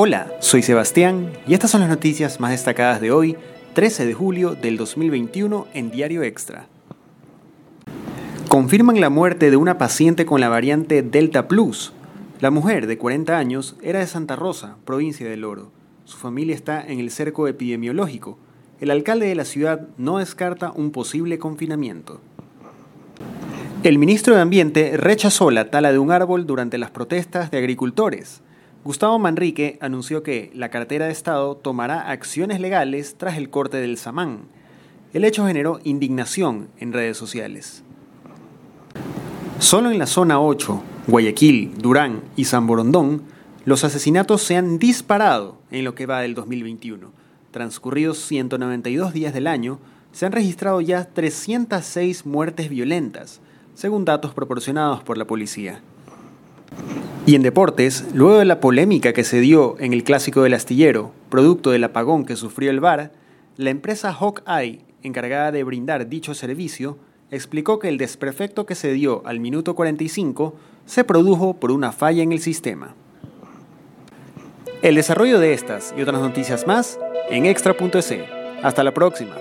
Hola, soy Sebastián y estas son las noticias más destacadas de hoy, 13 de julio del 2021 en Diario Extra. Confirman la muerte de una paciente con la variante Delta Plus. La mujer, de 40 años, era de Santa Rosa, provincia del Oro. Su familia está en el cerco epidemiológico. El alcalde de la ciudad no descarta un posible confinamiento. El ministro de Ambiente rechazó la tala de un árbol durante las protestas de agricultores. Gustavo Manrique anunció que la cartera de Estado tomará acciones legales tras el corte del Samán. El hecho generó indignación en redes sociales. Solo en la zona 8, Guayaquil, Durán y San Borondón, los asesinatos se han disparado en lo que va del 2021. Transcurridos 192 días del año, se han registrado ya 306 muertes violentas, según datos proporcionados por la policía. Y en deportes, luego de la polémica que se dio en el clásico del astillero, producto del apagón que sufrió el VAR, la empresa Hawkeye, encargada de brindar dicho servicio, explicó que el desperfecto que se dio al minuto 45 se produjo por una falla en el sistema. El desarrollo de estas y otras noticias más en extra.es. Hasta la próxima.